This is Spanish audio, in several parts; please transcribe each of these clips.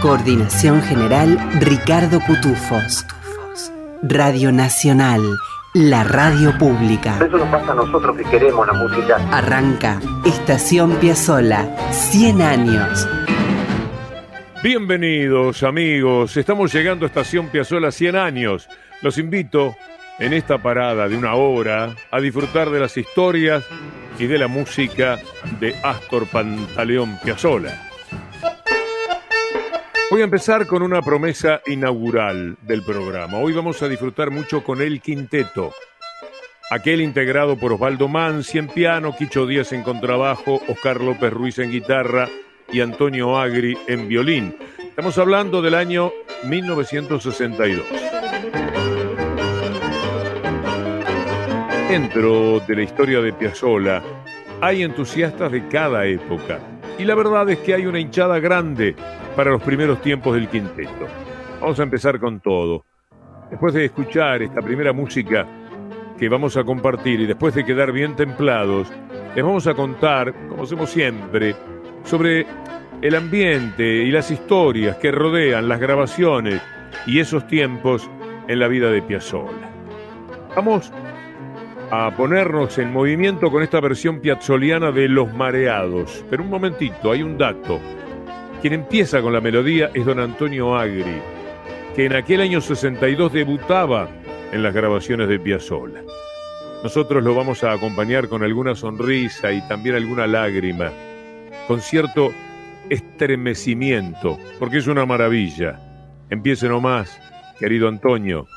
Coordinación General Ricardo Cutufos. Radio Nacional, la radio pública. Eso nos pasa a nosotros que queremos la música. Arranca Estación Piazzola, 100 años. Bienvenidos amigos, estamos llegando a Estación Piazzola 100 años. Los invito en esta parada de una hora a disfrutar de las historias y de la música de Astor Pantaleón Piazzola. Voy a empezar con una promesa inaugural del programa. Hoy vamos a disfrutar mucho con el quinteto. Aquel integrado por Osvaldo Mansi en piano, Quicho Díaz en contrabajo, Oscar López Ruiz en guitarra y Antonio Agri en violín. Estamos hablando del año 1962. Dentro de la historia de Piazzolla hay entusiastas de cada época y la verdad es que hay una hinchada grande para los primeros tiempos del quinteto. Vamos a empezar con todo. Después de escuchar esta primera música que vamos a compartir y después de quedar bien templados, les vamos a contar, como hacemos siempre, sobre el ambiente y las historias que rodean las grabaciones y esos tiempos en la vida de Piazzolla. Vamos a ponernos en movimiento con esta versión piazzoliana de Los Mareados. Pero un momentito, hay un dato. Quien empieza con la melodía es don Antonio Agri, que en aquel año 62 debutaba en las grabaciones de Piazzolla. Nosotros lo vamos a acompañar con alguna sonrisa y también alguna lágrima, con cierto estremecimiento, porque es una maravilla. Empiece nomás, querido Antonio.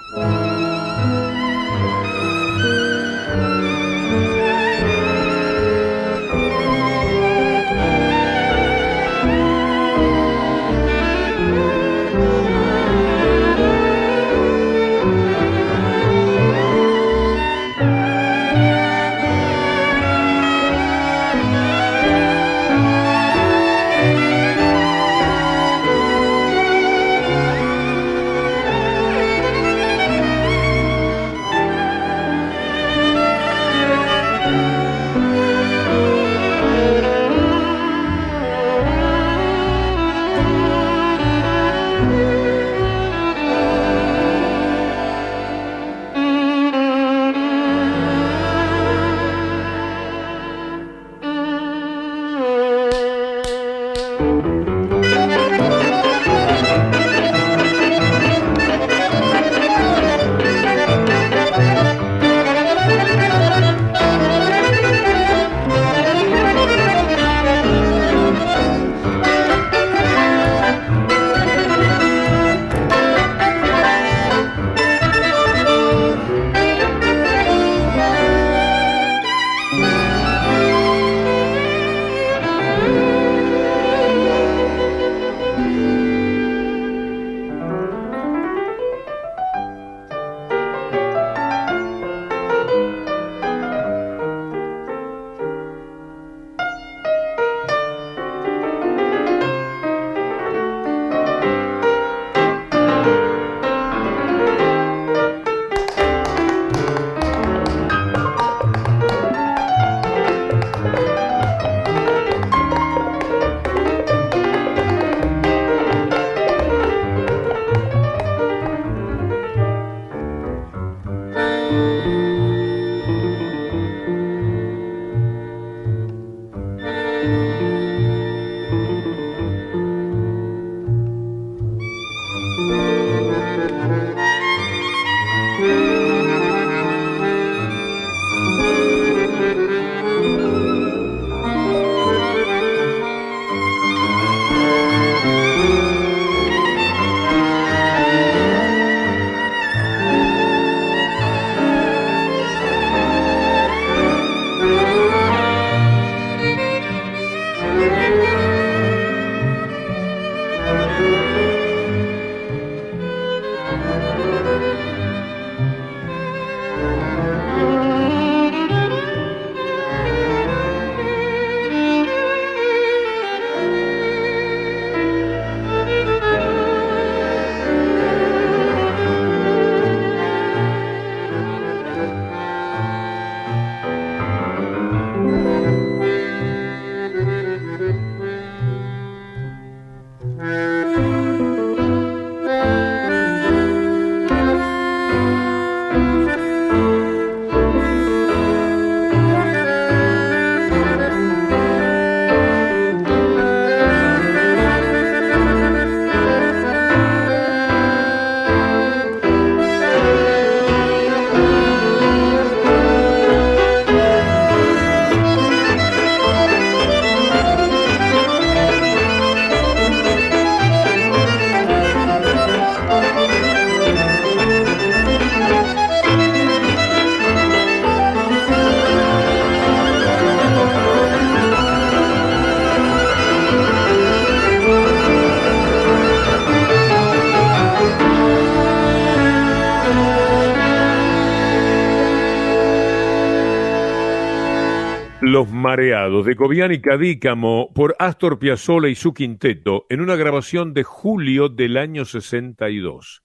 Mareados de Cobian y Cadícamo por Astor Piazzolla y su quinteto en una grabación de julio del año 62.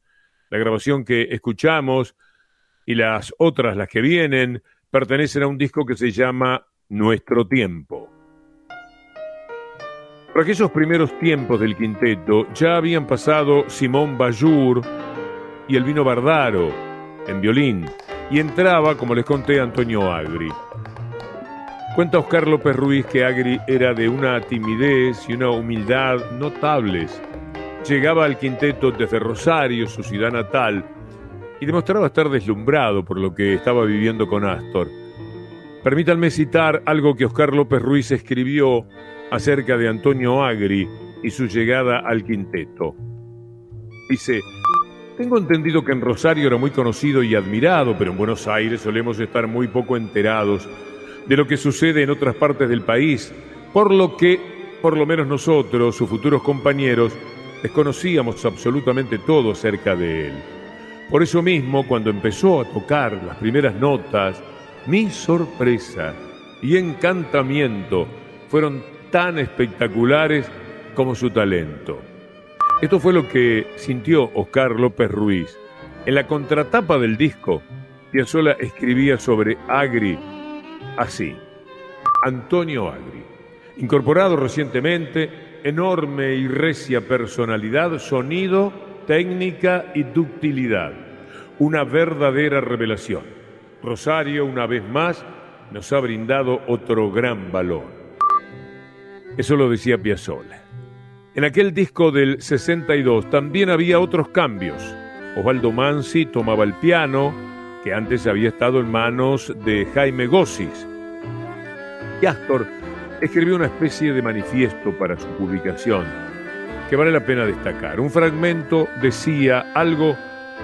La grabación que escuchamos y las otras, las que vienen, pertenecen a un disco que se llama Nuestro Tiempo. Por aquellos primeros tiempos del quinteto ya habían pasado Simón Bayur y Elvino Bardaro en violín y entraba, como les conté, Antonio Agri. Cuenta Oscar López Ruiz que Agri era de una timidez y una humildad notables. Llegaba al quinteto desde Rosario, su ciudad natal, y demostraba estar deslumbrado por lo que estaba viviendo con Astor. Permítanme citar algo que Oscar López Ruiz escribió acerca de Antonio Agri y su llegada al quinteto. Dice, tengo entendido que en Rosario era muy conocido y admirado, pero en Buenos Aires solemos estar muy poco enterados de lo que sucede en otras partes del país, por lo que, por lo menos nosotros, sus futuros compañeros, desconocíamos absolutamente todo acerca de él. Por eso mismo, cuando empezó a tocar las primeras notas, mi sorpresa y encantamiento fueron tan espectaculares como su talento. Esto fue lo que sintió Oscar López Ruiz. En la contratapa del disco, Piazzolla escribía sobre Agri así. Antonio Agri, incorporado recientemente, enorme y recia personalidad, sonido, técnica y ductilidad. Una verdadera revelación. Rosario, una vez más, nos ha brindado otro gran valor. Eso lo decía Piazzolla. En aquel disco del 62 también había otros cambios. Osvaldo Mansi tomaba el piano, que antes había estado en manos de Jaime Gossis. Y Astor escribió una especie de manifiesto para su publicación, que vale la pena destacar. Un fragmento decía algo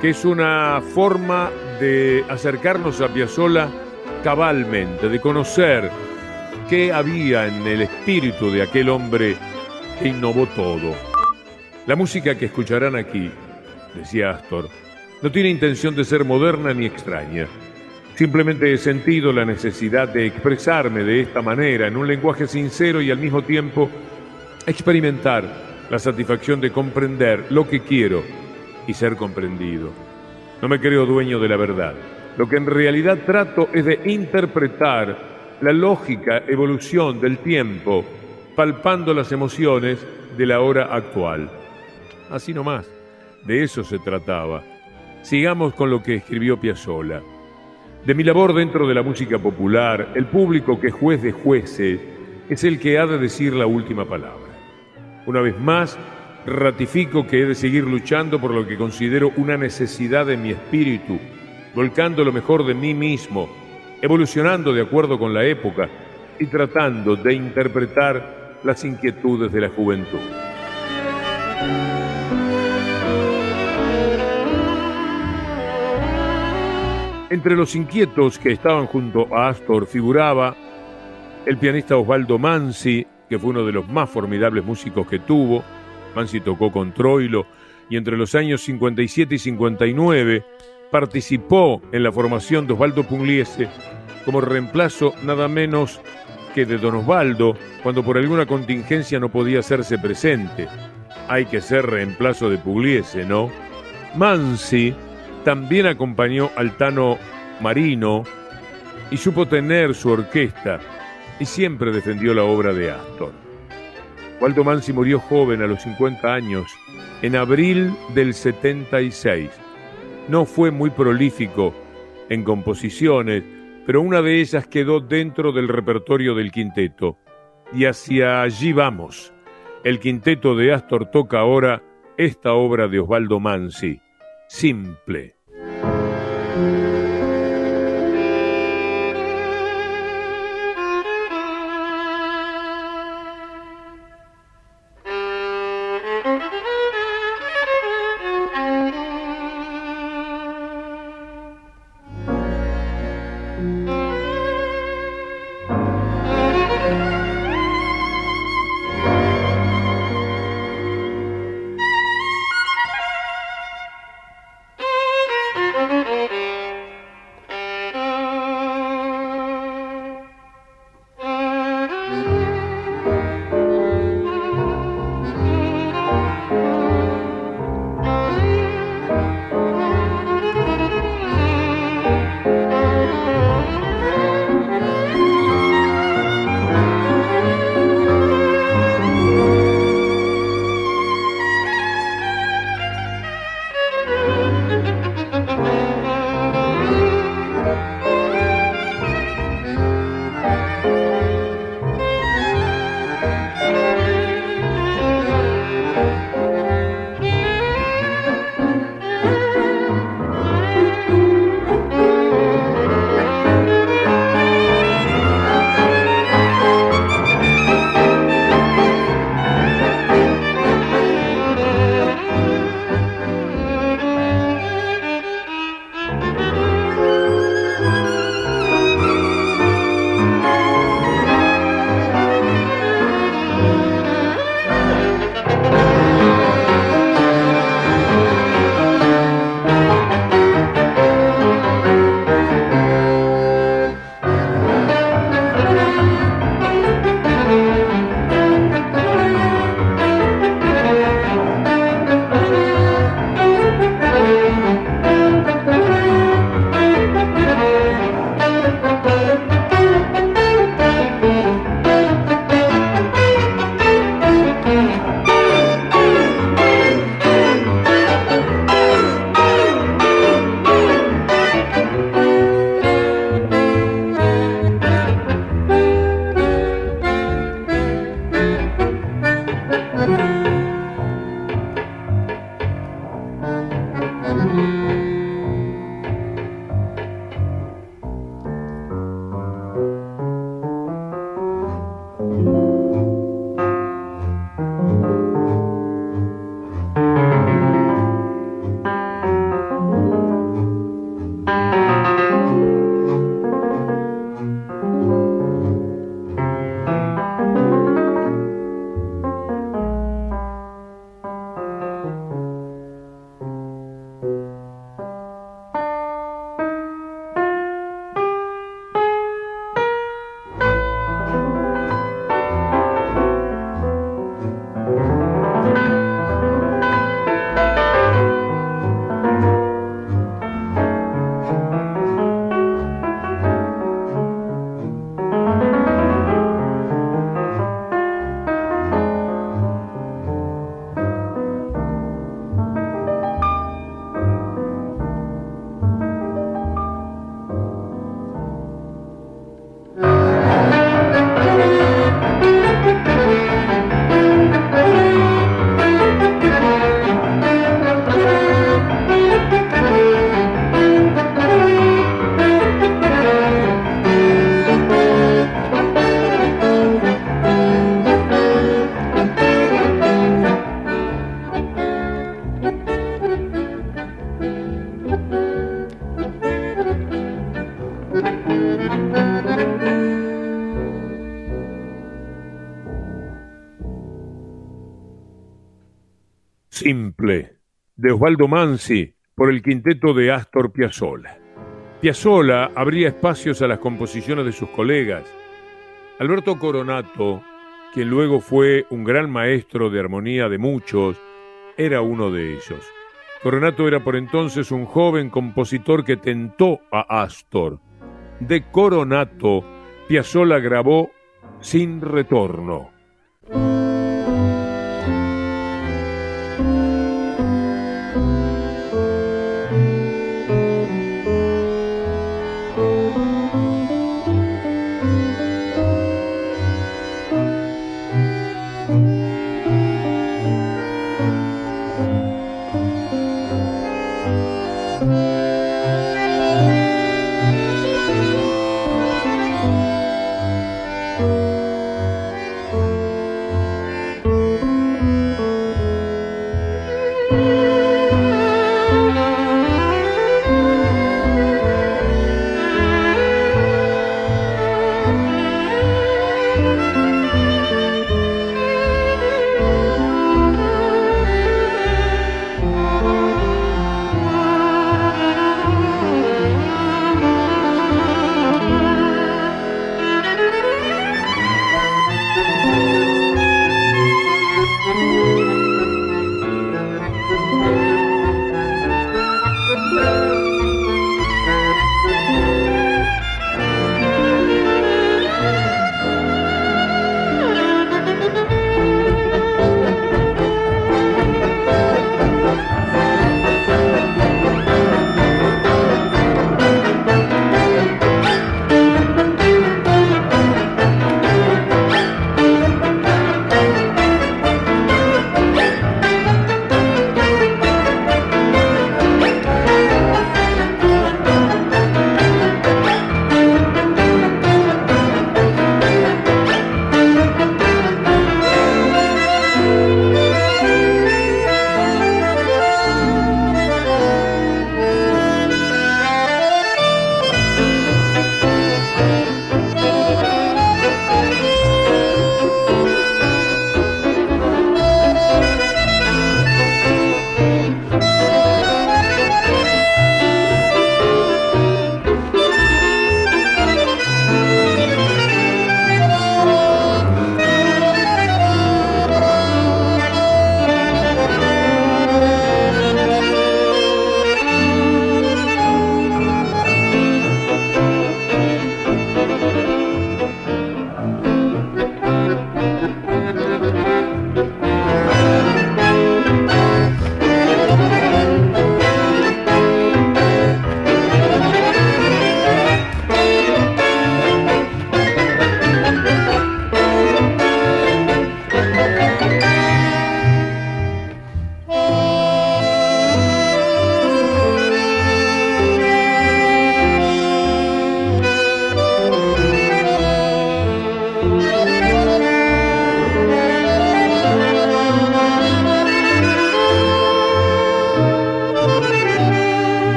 que es una forma de acercarnos a Piazzolla cabalmente, de conocer qué había en el espíritu de aquel hombre que innovó todo. La música que escucharán aquí, decía Astor, no tiene intención de ser moderna ni extraña. Simplemente he sentido la necesidad de expresarme de esta manera, en un lenguaje sincero y al mismo tiempo experimentar la satisfacción de comprender lo que quiero y ser comprendido. No me creo dueño de la verdad. Lo que en realidad trato es de interpretar la lógica evolución del tiempo, palpando las emociones de la hora actual. Así nomás, de eso se trataba Sigamos con lo que escribió Piazzolla. De mi labor dentro de la música popular, el público que juez de jueces es el que ha de decir la última palabra. Una vez más, ratifico que he de seguir luchando por lo que considero una necesidad de mi espíritu, volcando lo mejor de mí mismo, evolucionando de acuerdo con la época y tratando de interpretar las inquietudes de la juventud. Entre los inquietos que estaban junto a Astor figuraba el pianista Osvaldo Mansi, que fue uno de los más formidables músicos que tuvo. Mansi tocó con Troilo y entre los años 57 y 59 participó en la formación de Osvaldo Pugliese como reemplazo nada menos que de Don Osvaldo cuando por alguna contingencia no podía hacerse presente. Hay que ser reemplazo de Pugliese, ¿no? Mansi también acompañó al Tano Marino y supo tener su orquesta y siempre defendió la obra de Astor. Waldo Mansi murió joven a los 50 años, en abril del 76. No fue muy prolífico en composiciones, pero una de ellas quedó dentro del repertorio del quinteto. Y hacia allí vamos. El quinteto de Astor toca ahora esta obra de Osvaldo Mansi, simple. Simple. de Osvaldo Mansi por el quinteto de Astor Piazzolla. Piazzolla abría espacios a las composiciones de sus colegas. Alberto Coronato, quien luego fue un gran maestro de armonía de muchos, era uno de ellos. Coronato era por entonces un joven compositor que tentó a Astor. De Coronato, Piazzolla grabó Sin Retorno.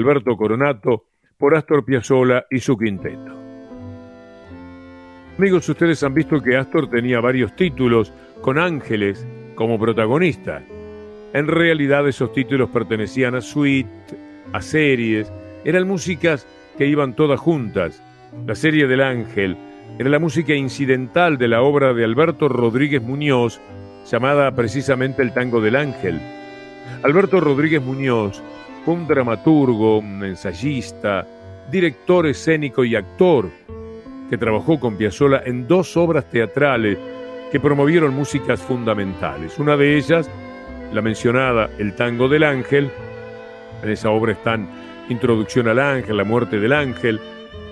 Alberto Coronato por Astor Piazzolla y su quinteto. Amigos, ustedes han visto que Astor tenía varios títulos con ángeles como protagonista. En realidad esos títulos pertenecían a suite, a series, eran músicas que iban todas juntas. La serie del ángel era la música incidental de la obra de Alberto Rodríguez Muñoz, llamada precisamente El Tango del Ángel. Alberto Rodríguez Muñoz un dramaturgo, un ensayista, director escénico y actor que trabajó con Piazzolla en dos obras teatrales que promovieron músicas fundamentales. Una de ellas, la mencionada El Tango del Ángel. En esa obra están Introducción al Ángel, La Muerte del Ángel.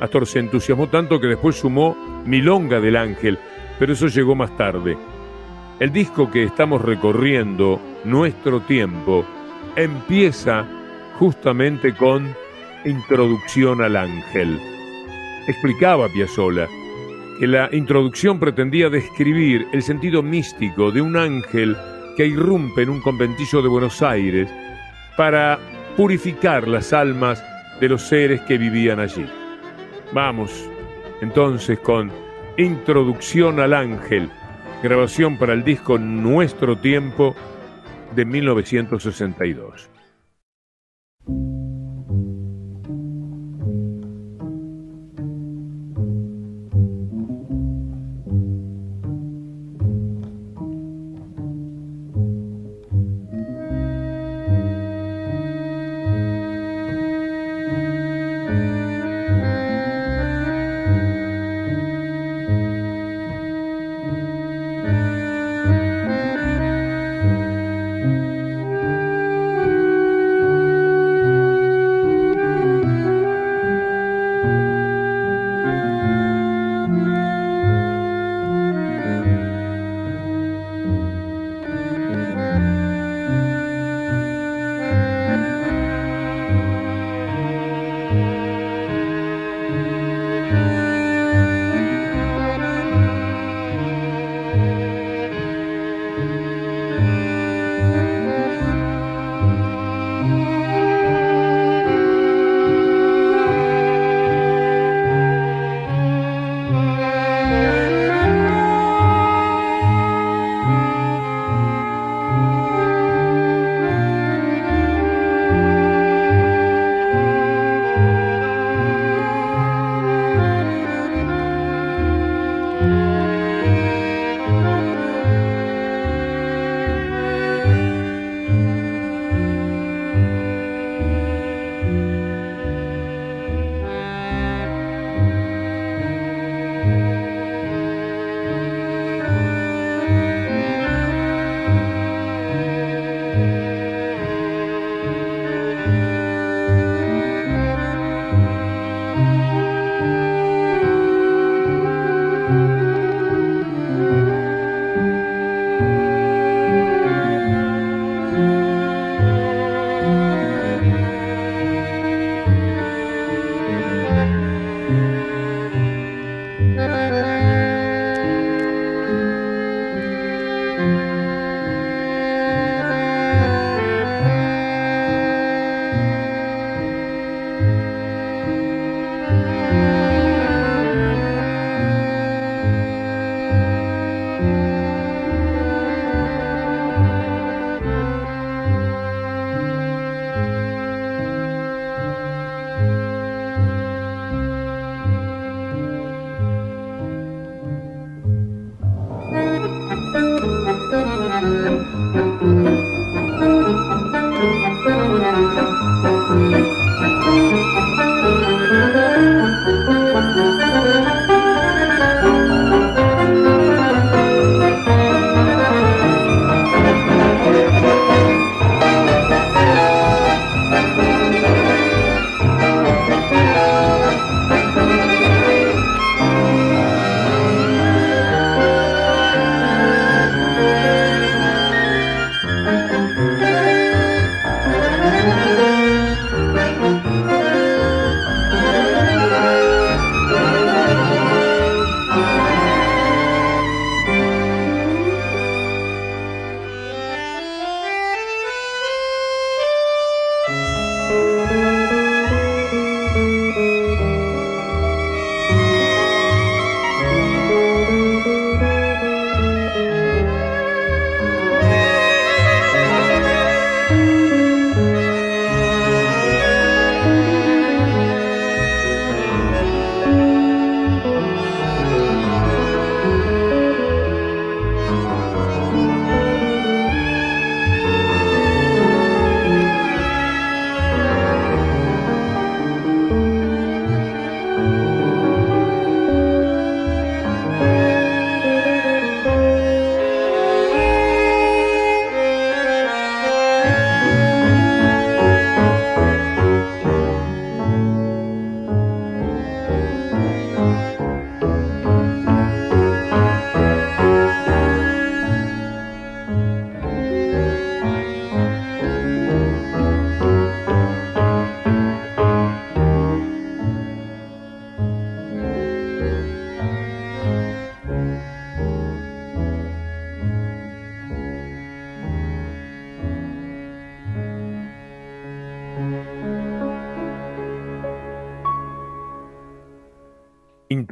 Astor se entusiasmó tanto que después sumó Milonga del Ángel, pero eso llegó más tarde. El disco que estamos recorriendo, Nuestro Tiempo, empieza justamente con Introducción al Ángel. Explicaba Piazzolla que la introducción pretendía describir el sentido místico de un ángel que irrumpe en un conventillo de Buenos Aires para purificar las almas de los seres que vivían allí. Vamos entonces con Introducción al Ángel, grabación para el disco Nuestro Tiempo de 1962.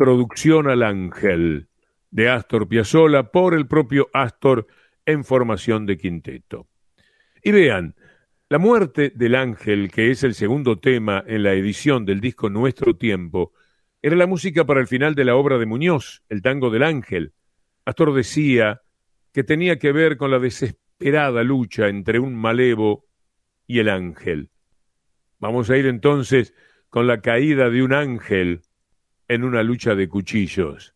Introducción al Ángel de Astor Piazzolla por el propio Astor en formación de quinteto. Y vean, la muerte del ángel, que es el segundo tema en la edición del disco Nuestro Tiempo, era la música para el final de la obra de Muñoz, el tango del ángel. Astor decía que tenía que ver con la desesperada lucha entre un malevo y el ángel. Vamos a ir entonces con la caída de un ángel en una lucha de cuchillos.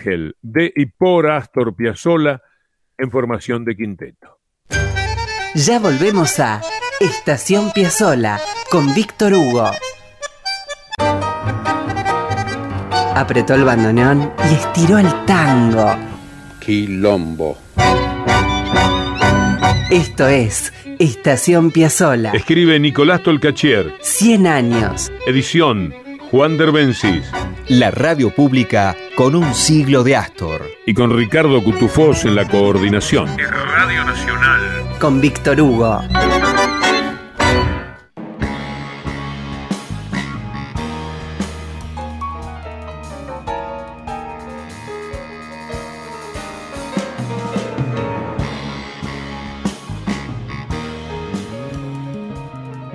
Ángel, de y por Astor Piazzolla, en formación de quinteto. Ya volvemos a Estación Piazzolla con Víctor Hugo. Apretó el bandoneón y estiró el tango. Quilombo. Esto es Estación Piazzolla. Escribe Nicolás Tolcachier. 100 años. Edición Juan Derbencis. La radio pública con un siglo de Astor. Y con Ricardo Cutufós en la coordinación. Radio Nacional. Con Víctor Hugo.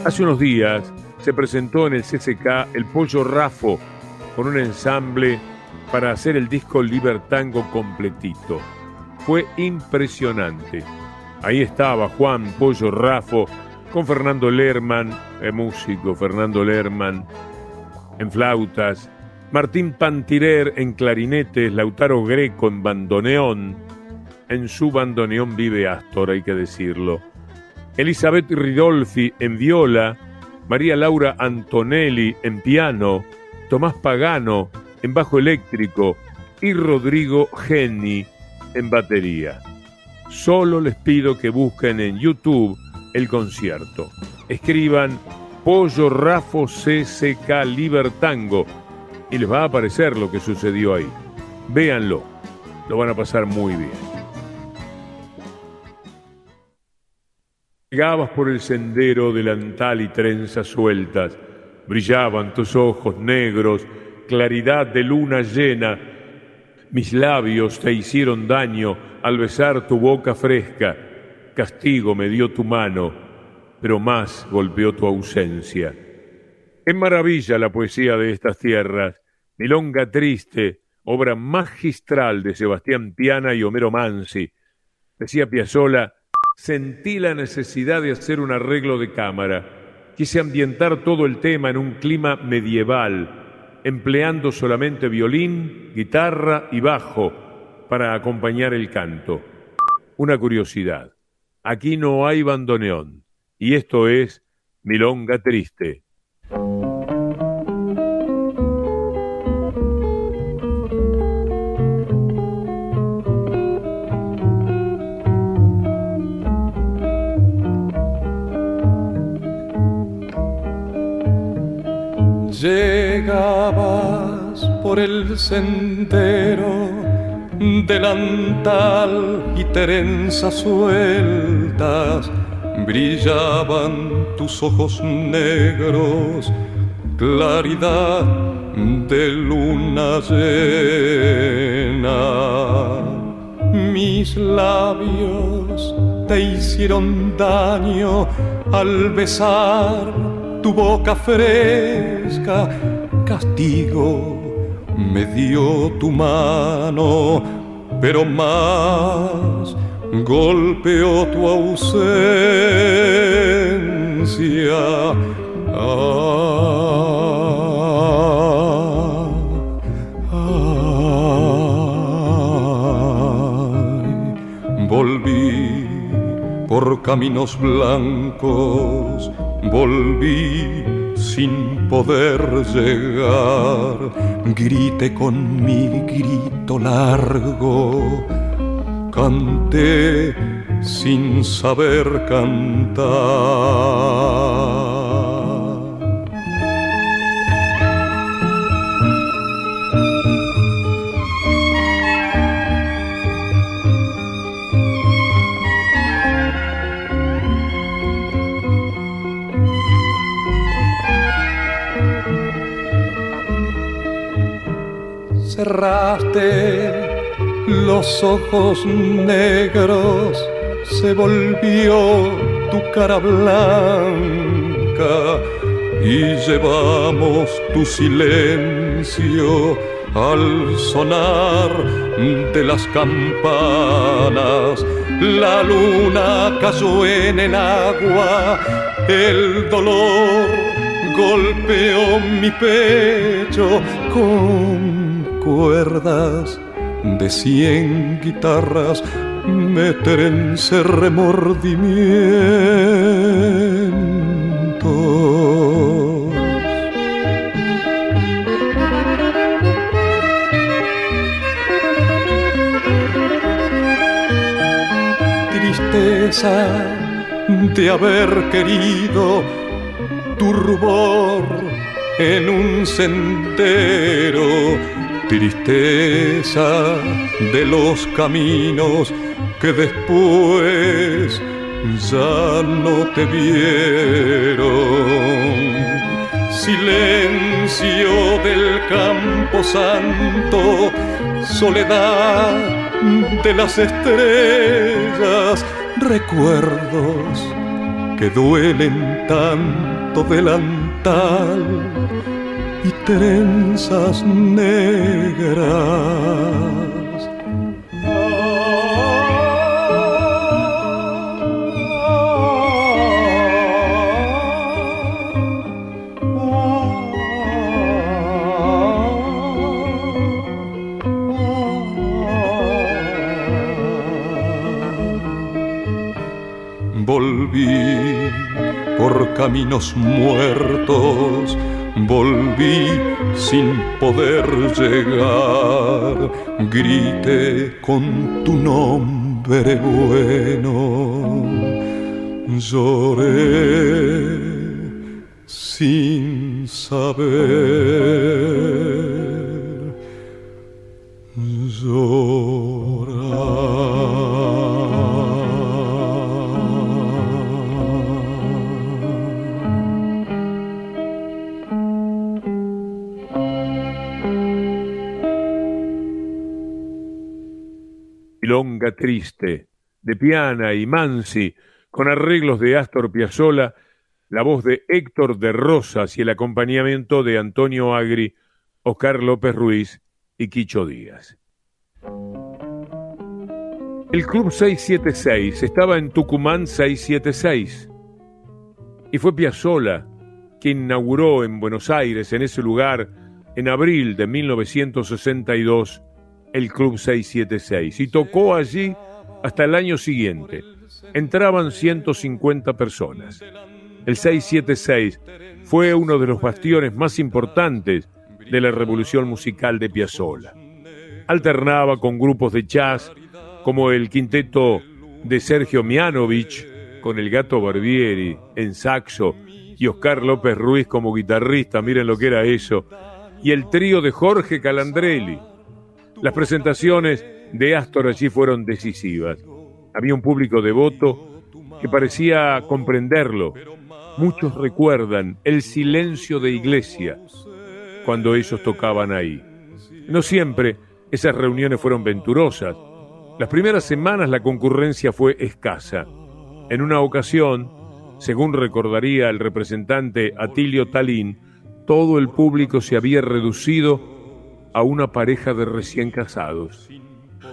Hace unos días se presentó en el CCK el Pollo Rafo con un ensamble para hacer el disco Libertango completito. Fue impresionante. Ahí estaba Juan Pollo Rafo con Fernando Lerman, el músico Fernando Lerman, en flautas, Martín Pantirer en clarinetes, Lautaro Greco en bandoneón. En su bandoneón vive Astor, hay que decirlo. Elizabeth Ridolfi en viola, María Laura Antonelli en piano, Tomás Pagano en bajo eléctrico y Rodrigo Geni en batería. Solo les pido que busquen en YouTube el concierto. escriban Pollo Rafo CCK Libertango y les va a aparecer lo que sucedió ahí. Véanlo, lo van a pasar muy bien. Llegabas por el sendero delantal y trenzas sueltas, brillaban tus ojos negros, claridad de luna llena, mis labios te hicieron daño al besar tu boca fresca, castigo me dio tu mano, pero más golpeó tu ausencia. Qué maravilla la poesía de estas tierras, Milonga Triste, obra magistral de Sebastián Piana y Homero Mansi. Decía Piazzolla, sentí la necesidad de hacer un arreglo de cámara. Quise ambientar todo el tema en un clima medieval, empleando solamente violín, guitarra y bajo para acompañar el canto. Una curiosidad, aquí no hay bandoneón y esto es Milonga Triste. Llegabas por el sendero, delantal y trenzas sueltas brillaban tus ojos negros, claridad de luna llena. Mis labios te hicieron daño al besar tu boca fresca, castigo me dio tu mano, pero más golpeó tu ausencia. volví por caminos blancos, volví sin poder llegar, grité con mi grito largo canté sin saber cantar. Cerraste los ojos negros se volvió tu cara blanca y llevamos tu silencio al sonar de las campanas. La luna cayó en el agua, el dolor golpeó mi pecho con cuerdas de cien guitarras me trence remordimiento. Tristeza de haber querido tu rubor en un sendero tristeza de los caminos que después ya no te vieron. Silencio del campo santo, soledad de las estrellas, recuerdos que duelen tanto delantal y trenzas negras. Volví por caminos muertos volví sin poder llegar, grité con tu nombre bueno, lloré sin saber Triste, de Piana y Mansi, con arreglos de Astor Piazzolla, la voz de Héctor de Rosas y el acompañamiento de Antonio Agri, Oscar López Ruiz y Quicho Díaz. El Club 676 estaba en Tucumán 676 y fue Piazzolla quien inauguró en Buenos Aires, en ese lugar, en abril de 1962, el Club 676 y tocó allí hasta el año siguiente. Entraban 150 personas. El 676 fue uno de los bastiones más importantes de la revolución musical de Piazzolla. Alternaba con grupos de jazz como el quinteto de Sergio Mianovich con el gato Barbieri en saxo y Oscar López Ruiz como guitarrista, miren lo que era eso, y el trío de Jorge Calandrelli. Las presentaciones de Astor allí fueron decisivas. Había un público devoto que parecía comprenderlo. Muchos recuerdan el silencio de iglesia cuando ellos tocaban ahí. No siempre esas reuniones fueron venturosas. Las primeras semanas la concurrencia fue escasa. En una ocasión, según recordaría el representante Atilio Talín, todo el público se había reducido a una pareja de recién casados.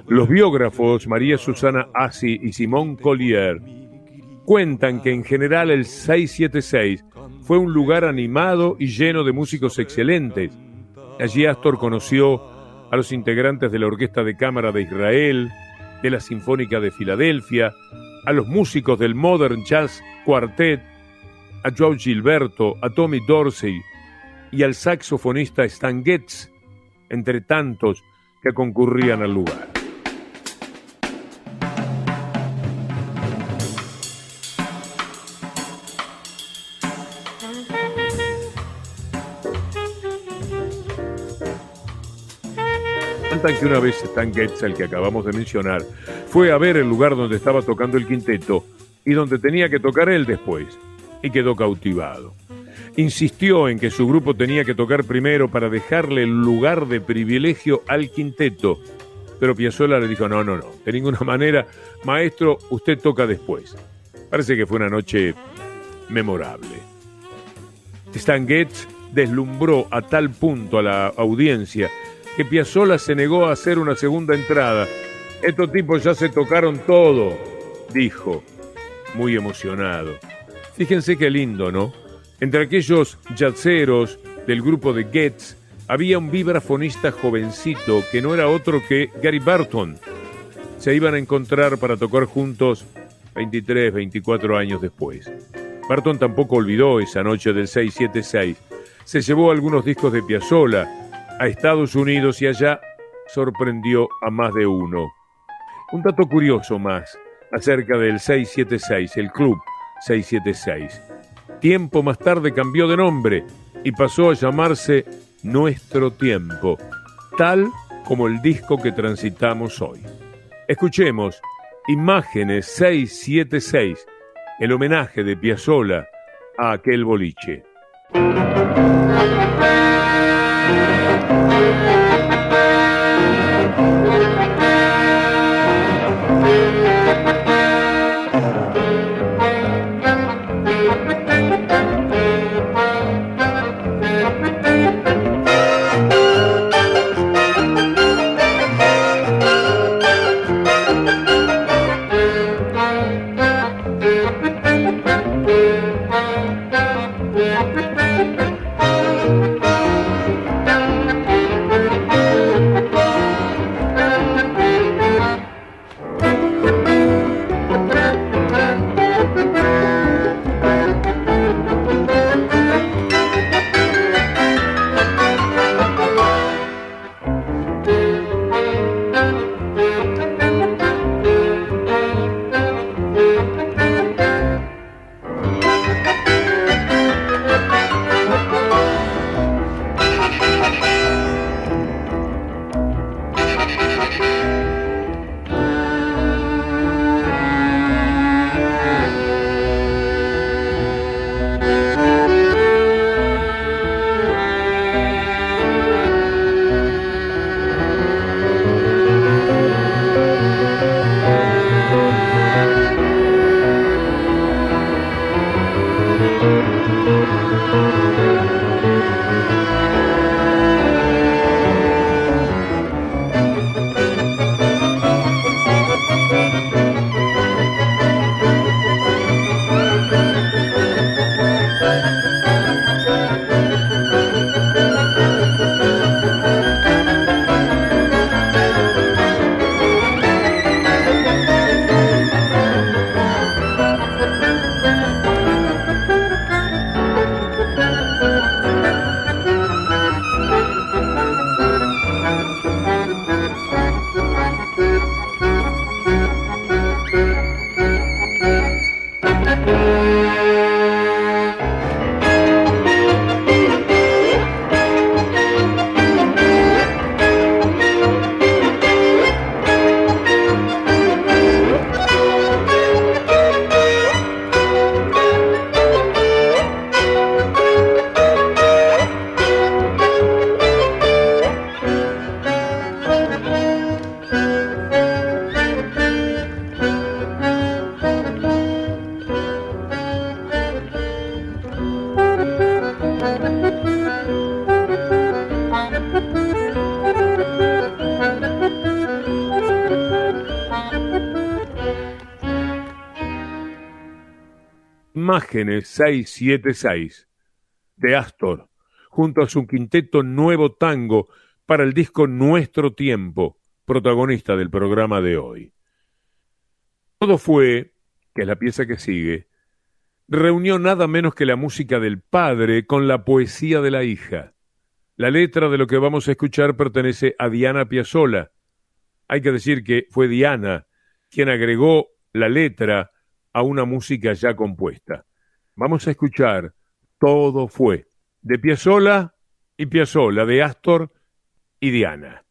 Los biógrafos María Susana Assi y Simón Collier cuentan que en general el 676 fue un lugar animado y lleno de músicos excelentes. Allí Astor conoció a los integrantes de la Orquesta de Cámara de Israel, de la Sinfónica de Filadelfia, a los músicos del Modern Jazz Quartet, a Joe Gilberto, a Tommy Dorsey y al saxofonista Stan Getz, entre tantos que concurrían al lugar. Cuentan que una vez Stan Getz, el que acabamos de mencionar, fue a ver el lugar donde estaba tocando el quinteto y donde tenía que tocar él después, y quedó cautivado. Insistió en que su grupo tenía que tocar primero para dejarle el lugar de privilegio al quinteto, pero Piazzolla le dijo, no, no, no, de ninguna manera, maestro, usted toca después. Parece que fue una noche memorable. Stan Getz deslumbró a tal punto a la audiencia que Piazzolla se negó a hacer una segunda entrada. Estos tipos ya se tocaron todo, dijo, muy emocionado. Fíjense qué lindo, ¿no? Entre aquellos jazzeros del grupo de Getz había un vibrafonista jovencito que no era otro que Gary Barton. Se iban a encontrar para tocar juntos 23, 24 años después. Barton tampoco olvidó esa noche del 676. Se llevó algunos discos de Piazzolla a Estados Unidos y allá sorprendió a más de uno. Un dato curioso más acerca del 676, el club 676. Tiempo más tarde cambió de nombre y pasó a llamarse Nuestro Tiempo, tal como el disco que transitamos hoy. Escuchemos Imágenes 676, el homenaje de Piazzolla a aquel boliche. Imágenes 676 de Astor, junto a su quinteto Nuevo Tango para el disco Nuestro Tiempo, protagonista del programa de hoy. Todo fue, que es la pieza que sigue, reunió nada menos que la música del padre con la poesía de la hija. La letra de lo que vamos a escuchar pertenece a Diana Piazzolla. Hay que decir que fue Diana quien agregó la letra a una música ya compuesta. Vamos a escuchar Todo fue de Piazzolla y Piazzolla, de Astor y Diana.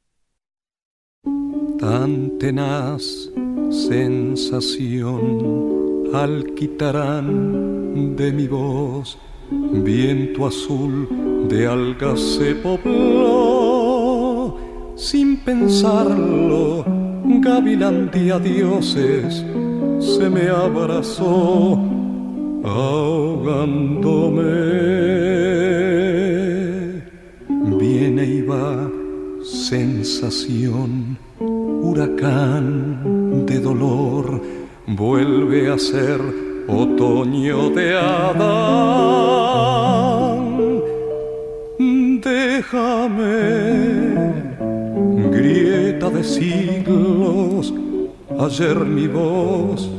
Tan tenaz sensación alquitarán de mi voz, viento azul de algas se pobló, sin pensarlo, gavilán de dioses se me abrazó, ahogándome. Viene y va sensación, huracán de dolor, vuelve a ser otoño de Adán. Déjame, grieta de siglos, ayer mi voz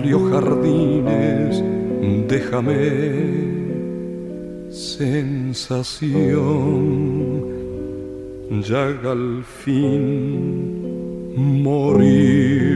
jardines, déjame sensación, ya al fin morir.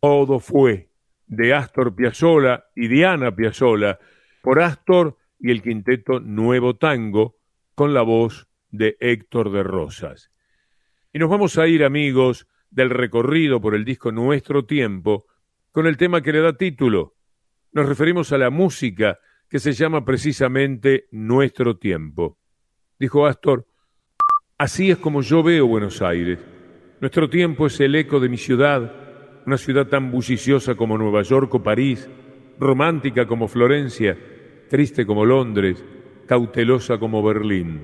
Todo fue de Astor Piazzolla y Diana Piazzolla por Astor y el quinteto Nuevo Tango, con la voz de Héctor de Rosas. Y nos vamos a ir, amigos, del recorrido por el disco Nuestro Tiempo, con el tema que le da título. Nos referimos a la música que se llama precisamente Nuestro Tiempo. Dijo Astor, así es como yo veo Buenos Aires. Nuestro tiempo es el eco de mi ciudad, una ciudad tan bulliciosa como Nueva York o París, romántica como Florencia, triste como Londres, cautelosa como Berlín.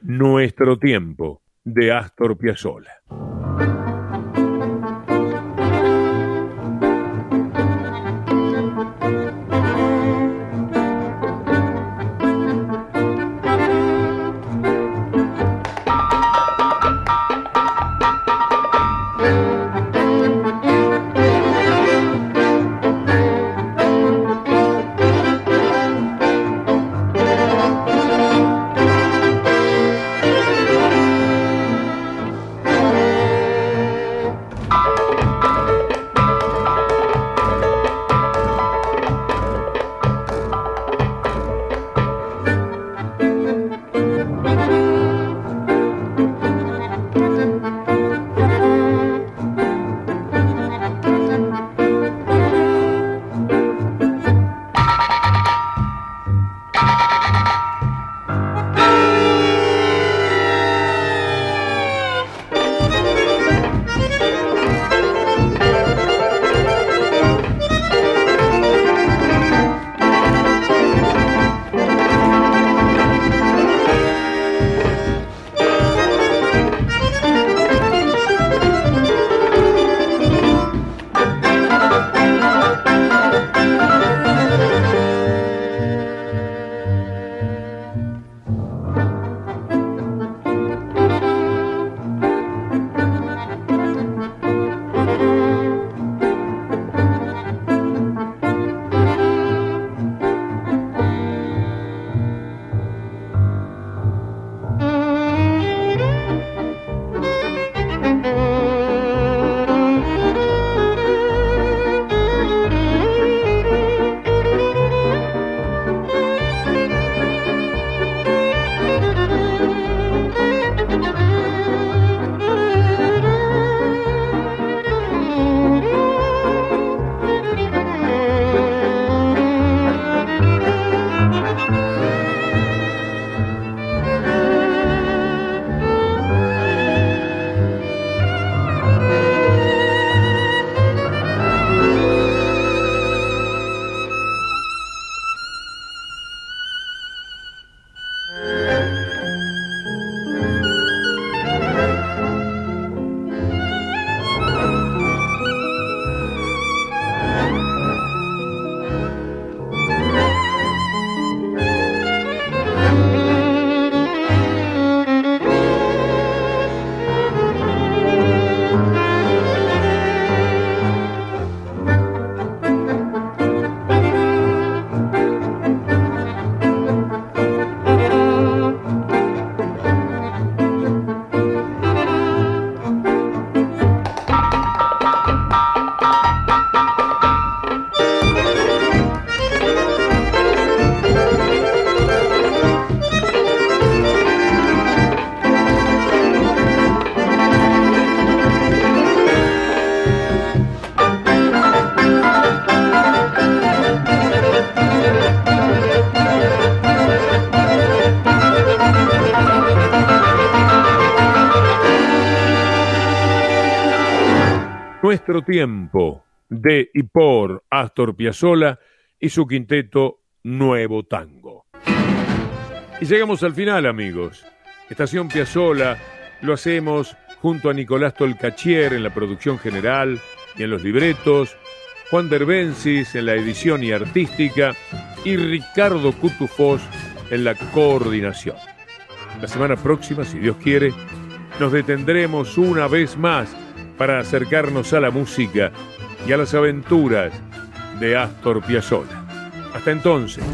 Nuestro tiempo, de Astor Piazzolla. Tiempo de y por Astor Piazzolla y su quinteto Nuevo Tango. Y llegamos al final, amigos. Estación Piazzolla lo hacemos junto a Nicolás Tolcachier en la producción general y en los libretos, Juan Derbensis en la edición y artística y Ricardo Cutufós en la coordinación. La semana próxima, si Dios quiere, nos detendremos una vez más para acercarnos a la música y a las aventuras de Astor Piazzolla. Hasta entonces.